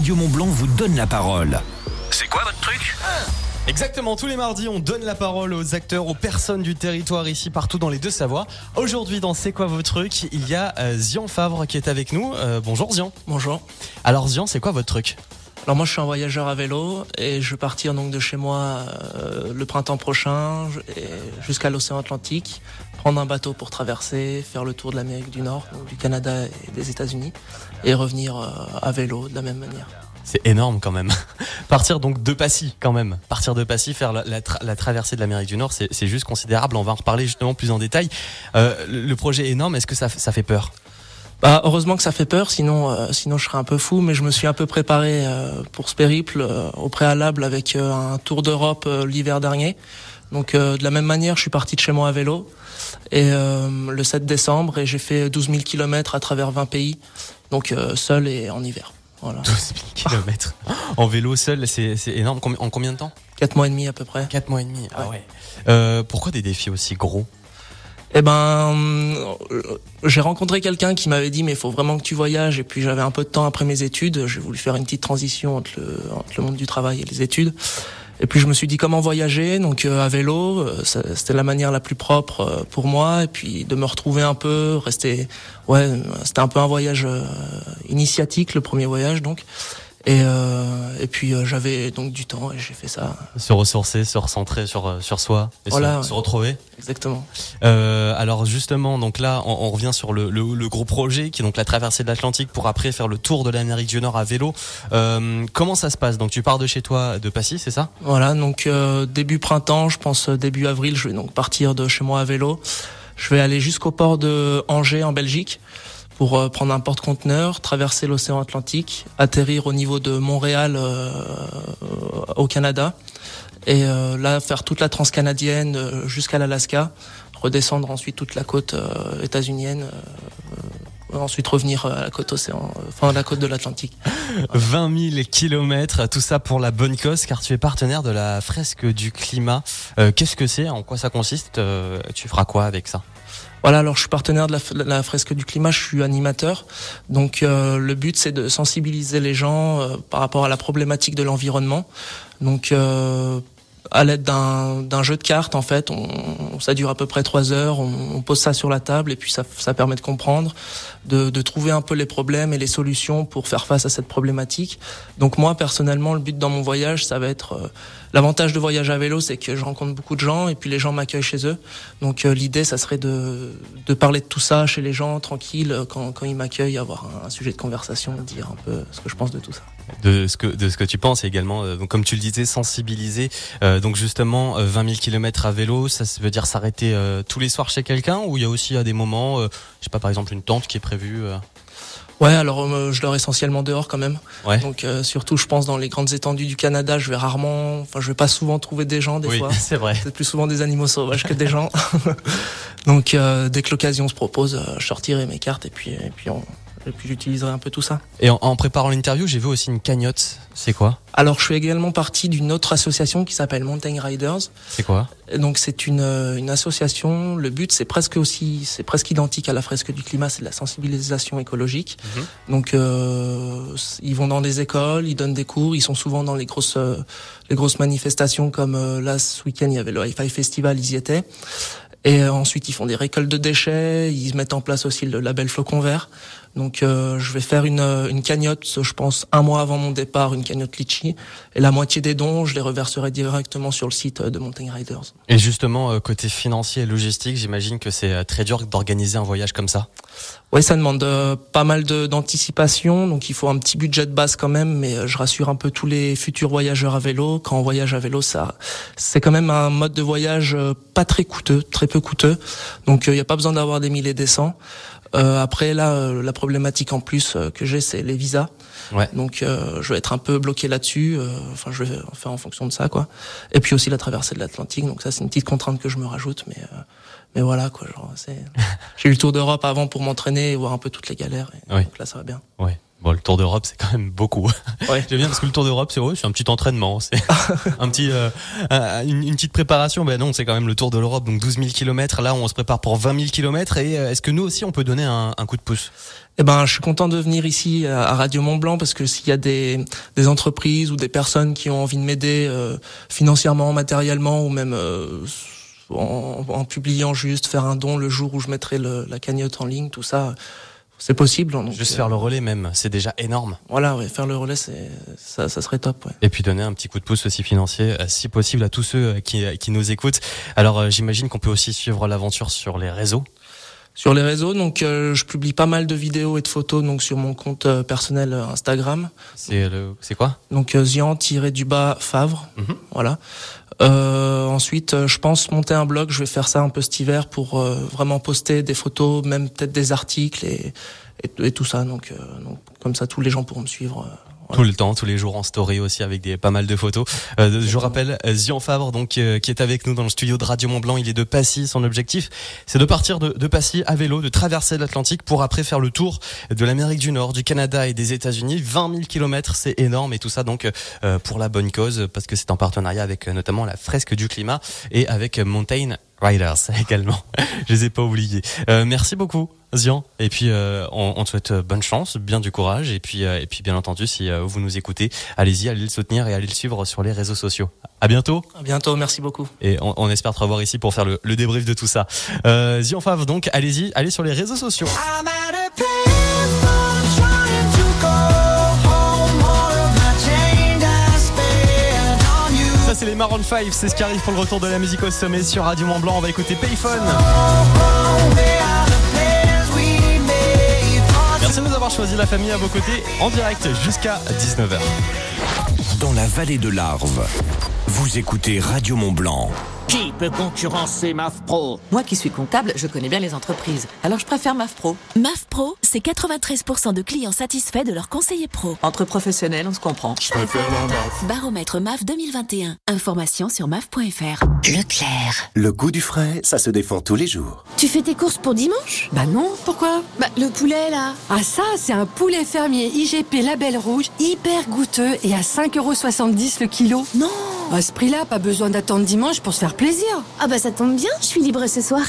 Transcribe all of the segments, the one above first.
Radio Montblanc vous donne la parole. C'est quoi votre truc? Exactement, tous les mardis, on donne la parole aux acteurs, aux personnes du territoire ici, partout dans les deux Savoies. Aujourd'hui, dans C'est quoi vos trucs Il y a euh, Zian Favre qui est avec nous. Euh, bonjour Zian. Bonjour. Alors Zian, c'est quoi votre truc? Alors moi je suis un voyageur à vélo et je vais partir donc de chez moi euh, le printemps prochain jusqu'à l'océan Atlantique, prendre un bateau pour traverser, faire le tour de l'Amérique du Nord, donc du Canada et des États-Unis et revenir euh, à vélo de la même manière. C'est énorme quand même. Partir donc de Passy quand même. Partir de Passy, faire la, la tra- la traversée de l'Amérique du Nord, c'est juste considérable. On va en reparler justement plus en détail. Euh, le projet est énorme. Est-ce que ça, fait peur? Bah, heureusement que ça fait peur, sinon euh, sinon je serais un peu fou, mais je me suis un peu préparé euh, pour ce périple euh, au préalable avec un tour d'Europe l'hiver dernier. Donc euh, de la même manière, je suis parti de chez moi à vélo et euh, le 7 décembre et j'ai fait 12 000 kilomètres à travers 20 pays, donc euh, seul et en hiver. Voilà. 12 000 kilomètres en vélo seul, c'est c'est énorme. En combien de temps? Quatre mois et demi à peu près. 4 mois et demi. Ah Ouais. ouais. Euh, pourquoi des défis aussi gros? Eh ben, euh, j'ai rencontré quelqu'un qui m'avait dit mais il faut vraiment que tu voyages. Et puis j'avais un peu de temps après mes études. J'ai voulu faire une petite transition entre le, entre le monde du travail et les études. Et puis je me suis dit comment voyager. Donc euh, à vélo, euh, c'était la manière la plus propre euh, pour moi. Et puis de me retrouver un peu, rester. Ouais, c'était un peu un voyage initiatique, le premier voyage donc. Et, euh, et puis euh, j'avais donc du temps et j'ai fait ça Se ressourcer, se recentrer sur euh, sur soi, et Voilà, se, ouais. retrouver. exactement. Euh, alors justement, donc là, on, on revient sur le, le, le gros projet qui est donc la traversée de l'Atlantique pour après faire le tour de l'Amérique du Nord à vélo. Euh, comment ça se passe? Donc tu pars de chez toi de Passy, c'est ça? Voilà, donc euh, début printemps, je pense début avril, je vais donc partir de chez moi à vélo. Je vais aller jusqu'au port de Angers en Belgique pour euh, prendre un porte-conteneur, traverser l'océan Atlantique, atterrir au niveau de Montréal euh, au Canada et euh, là faire toute la transcanadienne euh, jusqu'à l'Alaska, redescendre ensuite toute la côte euh, états-unienne, euh, euh, ensuite revenir à la côte océan, euh, enfin à la côte de l'Atlantique. 20 000 kilomètres, tout ça pour la bonne cause, car tu es partenaire de la fresque du climat. Euh, Qu'est-ce que c'est? En quoi ça consiste? Euh, Tu feras quoi avec ça? Voilà, alors je suis partenaire de la, fresque du climat, je suis animateur. Donc euh, le but c'est de sensibiliser les gens euh, par rapport à la problématique de l'environnement. Donc euh, à l'aide d'un jeu de cartes en fait, on, ça dure à peu près trois heures, on, pose ça sur la table et puis ça permet de comprendre, de, trouver un peu les problèmes et les solutions pour faire face à cette problématique. Donc moi personnellement, le but dans mon voyage, ça va être euh, l'avantage de voyage à vélo, c'est que je rencontre beaucoup de gens et puis les gens m'accueillent chez eux. Donc euh, l'idée, ça serait de, de parler de tout ça chez les gens, tranquille, euh, quand, quand ils m'accueillent, avoir un, sujet de conversation, dire un peu ce que je pense de tout ça. de ce que de ce que tu penses et également donc comme tu le disais sensibiliser donc justement euh, 20 000 kilomètres à vélo ça veut dire s'arrêter tous les soirs chez quelqu'un ou il y a aussi à des moments je sais pas par exemple une tente qui est prévue euh, Ouais, alors euh, je dors essentiellement dehors quand même. Ouais. Donc euh, surtout, je pense dans les grandes étendues du Canada, je vais rarement, enfin je vais pas souvent trouver des gens des oui fois. c'est vrai C'est plus souvent des animaux sauvages que des gens. Donc euh, dès que l'occasion se propose, je sortirai mes cartes et puis et puis on et puis j'utiliserai un peu tout ça. et en, en préparant l'interview j'ai vu aussi une cagnotte c'est quoi? Alors je suis également partie d'une autre association qui s'appelle Mountain Riders. c'est quoi? Donc c'est une, euh, une association. Le but c'est presque aussi c'est presque identique à la fresque du climat, c'est de la sensibilisation écologique. Mhm. Donc euh, ils vont dans des écoles, ils donnent des cours, ils sont souvent dans les grosses euh, les grosses manifestations comme euh, là ce week-end il y avait le Hi-Fi Festival, ils y étaient. Et ensuite ils font des récoltes de déchets, ils mettent en place aussi le label Flocon Vert. Donc euh, je vais faire une, euh, une cagnotte, je pense un mois avant mon départ, une cagnotte litchi. Et la moitié des dons, je les reverserai directement sur le site euh, de Mountain Riders. et justement euh, côté financier et logistique j'imagine que c'est très dur d'organiser un voyage comme ça Oui, ça demande euh, pas mal d'anticipation, donc il faut un petit budget de base quand même, mais je rassure un peu tous les futurs voyageurs à vélo. Quand on voyage à vélo, ça, c'est quand même un mode de voyage pas très coûteux, très peu coûteux, donc il n'y a pas besoin d'avoir des milliers des cents. Euh, après là, euh, la problématique en plus euh, que j'ai, c'est les visas. Ouais. Donc euh, je vais être un peu bloqué là-dessus. Enfin, je vais faire en fonction de ça, quoi. Et puis aussi la traversée de l'Atlantique. Donc ça, c'est une petite contrainte que je me rajoute, mais euh, mais voilà, quoi. Genre, c'est. J'ai eu le tour d'Europe avant pour m'entraîner et voir un peu toutes les galères. Et Oui. Donc là, ça va bien. ouais Bon, le Tour d'Europe, c'est quand même beaucoup. Ouais. J'aime bien parce que le Tour d'Europe, c'est ouais, c'est un petit entraînement, c'est un petit, euh, un- une, une petite préparation. Ben non, c'est quand même le Tour de l'Europe, donc 12 000 kilomètres. Là, on se prépare pour 20 000 kilomètres. Et euh, est-ce que nous aussi, on peut donner un, un coup de pouce? Eh ben, je suis content de venir ici à à Radio Mont Blanc parce que s'il y a des, des entreprises ou des personnes qui ont envie de m'aider euh, financièrement, matériellement ou même euh, en, en publiant juste, faire un don le jour où je mettrai le- la cagnotte en ligne, tout ça, c'est possible. Donc, Juste euh, faire le relais, même, c'est déjà énorme. Voilà, ouais, faire le relais, c'est ça, ça serait top. Ouais. Et puis donner un petit coup de pouce aussi financier, euh, si possible, à tous ceux euh, qui, qui nous écoutent. Alors, j'imagine qu'on peut aussi suivre l'aventure sur les réseaux. Sur les réseaux, donc euh, je publie pas mal de vidéos et de photos donc sur mon compte euh, personnel euh, Instagram. C'est le, c'est quoi? Donc euh, Zian-du-bas Favre, Mhm. voilà. Euh, ensuite, euh, je pense monter un blog. Je vais faire ça un peu cet hiver pour euh, vraiment poster des photos, même peut-être des articles et, et, et tout ça. Donc, euh, donc comme ça, tous les gens pourront me suivre. Tout le temps, tous les jours en story aussi avec des pas mal de photos. Euh, je rappelle euh, Zian Fabre donc euh, qui est avec nous dans le studio de Radio Mont Blanc. Il est de Passy. Son objectif, c'est de partir de, de Passy à vélo, de traverser l'Atlantique pour après faire le tour de l'Amérique du Nord, du Canada et des États-Unis. 20 000 kilomètres, c'est énorme et tout ça donc euh, pour la bonne cause parce que c'est en partenariat avec euh, notamment la fresque du climat et avec euh, Mountain Riders également. Je les ai pas oubliés. Euh, merci beaucoup. Zian, et puis euh, on, on te souhaite euh, bonne chance, bien du courage, et puis euh, et puis bien entendu si euh, vous nous écoutez, allez-y, allez le soutenir et allez le suivre sur les réseaux sociaux. À bientôt, À bientôt, merci beaucoup. et on, on espère te revoir ici pour faire le, le débrief de tout ça. Euh, Zian Favre, donc allez-y, allez sur les réseaux sociaux. C'est les Maroon 5, c'est ce qui arrive pour le retour de la musique au sommet sur Radio Mont Blanc. On va écouter Payphone. Merci de nous avoir choisi la famille à vos côtés en direct jusqu'à 19h. Dans la vallée de l'Arve, vous écoutez Radio Mont Blanc. Qui peut concurrencer MAF Pro Moi qui suis comptable, je connais bien les entreprises. Alors je préfère MAF Pro. MAF Pro, c'est 93% de clients satisfaits de leur conseiller pro. Entre professionnels, on se comprend. Baromètre MAF 2021. Information sur MAF.fr. Leclerc. Le goût du frais, ça se défend tous les jours. Tu fais tes courses pour dimanche? Bah non, pourquoi? Bah, le poulet, là. Ah ça, c'est un poulet fermier IGP Label Rouge, hyper goûteux et à 5,70€ le kilo. Non À ce prix-là, pas besoin d'attendre dimanche pour se faire plaisir. Ah bah ça tombe bien, je suis libre ce soir.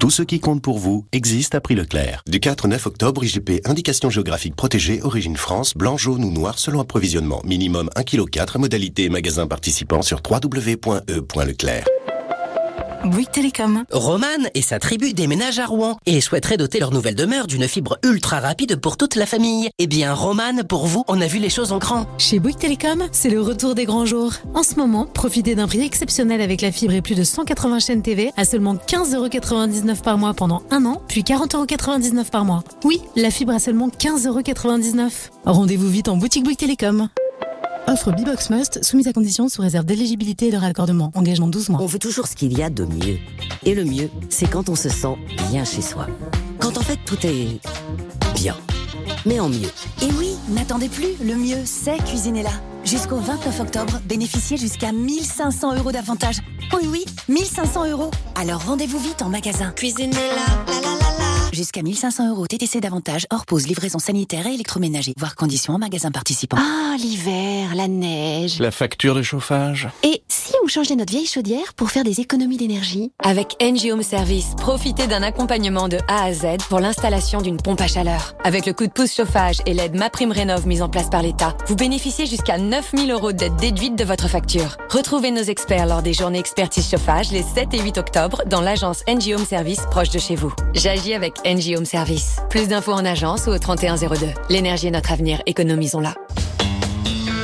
Tout ce qui compte pour vous existe à prix Leclerc. Du 4 au 9 octobre, IGP Indication géographique protégée, origine France, blanc, jaune ou noir selon approvisionnement. Minimum 1,4 kg, modalité magasin participant sur www.e.leclerc. Bouygues Télécom. Roman et sa tribu déménagent à Rouen et souhaiteraient doter leur nouvelle demeure d'une fibre ultra rapide pour toute la famille. Eh bien, Roman, pour vous, on a vu les choses en grand. Chez Bouygues Télécom, c'est le retour des grands jours. En ce moment, profitez d'un prix exceptionnel avec la fibre et plus de 180 chaînes TV à seulement 15,99€ par mois pendant un an, puis 40,99€ par mois. Oui, la fibre à seulement 15,99€. Rendez-vous vite en boutique Bouygues Télécom. Offre Bibox Must, soumise à condition sous réserve d'éligibilité et de raccordement. Engagement 12 mois. On veut toujours ce qu'il y a de mieux. Et le mieux, c'est quand on se sent bien chez soi. Quand en fait tout est bien. Mais en mieux. Et oui, n'attendez plus, le mieux, c'est Cuisinella. Jusqu'au 29 octobre, bénéficiez jusqu'à 1500 euros d'avantages. Oui, oui, 1500 euros. Alors rendez-vous vite en magasin. La la. Jusqu'à 1500 euros TTC d'avantages, hors pause, livraison sanitaire et électroménager. Voir conditions en magasin participant. Ah, l'hiver, la neige. La facture de chauffage. Et si on changeait notre vieille chaudière pour faire des économies d'énergie? Avec NG Home Service, profitez d'un accompagnement de A à Z pour l'installation d'une pompe à chaleur. Avec le coup de pouce chauffage et l'aide MaPrimeRénov' mise en place par l'État, vous bénéficiez jusqu'à 9000 euros d'aide déduite de votre facture. Retrouvez nos experts lors des journées expertise chauffage les 7 et 8 octobre dans l'agence NG Home Service proche de chez vous. J'agis avec NG Home Service. Plus d'infos en agence ou au 3102. L'énergie est notre avenir, économisons-la.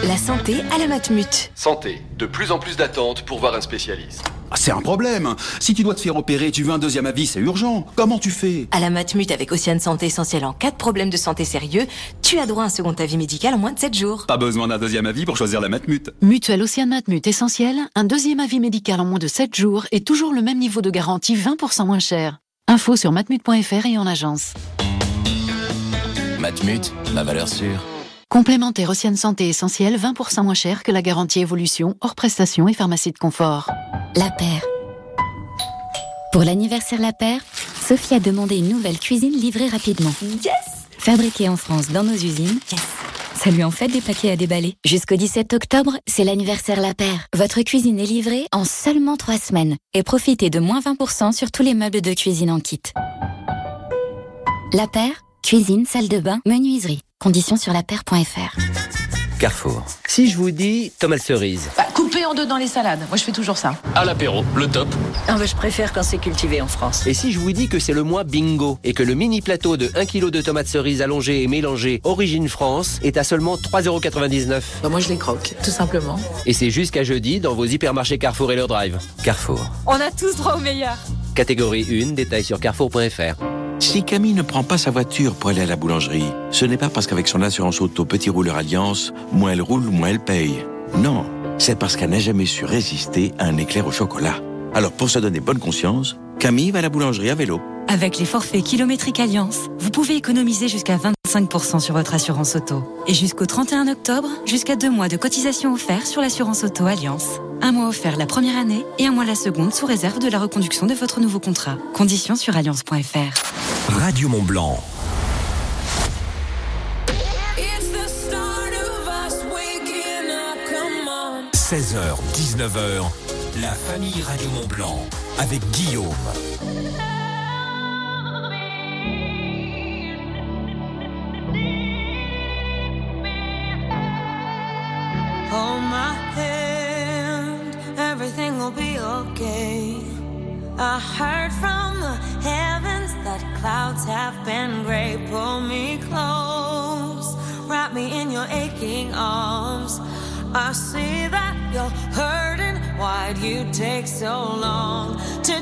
La santé à la Matmut. Santé, de plus en plus d'attentes pour voir un spécialiste. Ah, c'est un problème. Si tu dois te faire opérer, tu veux un deuxième avis, c'est urgent. Comment tu fais? À la Matmut avec Océane Santé Essentielle en cas de problème de santé sérieux, tu as droit à un second avis médical en moins de 7 jours. Pas besoin d'un deuxième avis pour choisir la Matmut. Mutuelle Océane Matmut Essentiel, un deuxième avis médical en moins de 7 jours et toujours le même niveau de garantie 20% moins cher. Info sur matmut.fr et en agence. Matmut, ma valeur sûre. Complémentaire Océane Santé Essentiel, 20% moins cher que la garantie évolution, hors prestation et pharmacie de confort. La paire. Pour l'anniversaire La paire, Sophie a demandé une nouvelle cuisine livrée rapidement. Yes Fabriqué en France dans nos usines, ça lui en fait des paquets à déballer. Jusqu'au 17 octobre, c'est l'anniversaire La Paire. Votre cuisine est livrée en seulement 3 semaines. Et profitez de moins 20% sur tous les meubles de cuisine en kit. La Paire, cuisine, salle de bain, menuiserie. Conditions sur lapaire.fr. Carrefour. Si je vous dis tomate cerise. Bah, coupé en deux dans les salades. Moi, je fais toujours ça. À l'apéro, le top. Ah, bah, je préfère quand c'est cultivé en France. Et si je vous dis que c'est le mois bingo et que le mini plateau de 1 kg de tomates cerises allongées et mélangées origine France est à seulement 3,99€ Bah, moi, je les croque, tout simplement. Et c'est jusqu'à jeudi dans vos hypermarchés Carrefour et leur drive. Carrefour. On a tous droit au meilleur. Catégorie 1, détail sur carrefour.fr. Si Camille ne prend pas sa voiture pour aller à la boulangerie, ce n'est pas parce qu'avec son assurance auto Petit Rouleur Alliance, moins elle roule, moins elle paye. Non, c'est parce qu'elle n'a jamais su résister à un éclair au chocolat. Alors pour se donner bonne conscience, Camille va à la boulangerie à vélo. Avec les forfaits kilométriques Alliance, vous pouvez économiser jusqu'à 25% sur votre assurance auto. Et jusqu'au 31 octobre, jusqu'à deux mois de cotisation offert sur l'assurance auto Alliance. Un mois offert la première année et un mois la seconde sous réserve de la reconduction de votre nouveau contrat. Conditions sur alliance.fr. Radio Mont Blanc. « 16h, 19h, la famille Radio Mont Blanc avec Guillaume. Hold my hand, everything will be okay. I heard from the heavens clouds have been gray. Pull me close, wrap me in your aching arms. I see that you're hurting. Why'd you take so long to?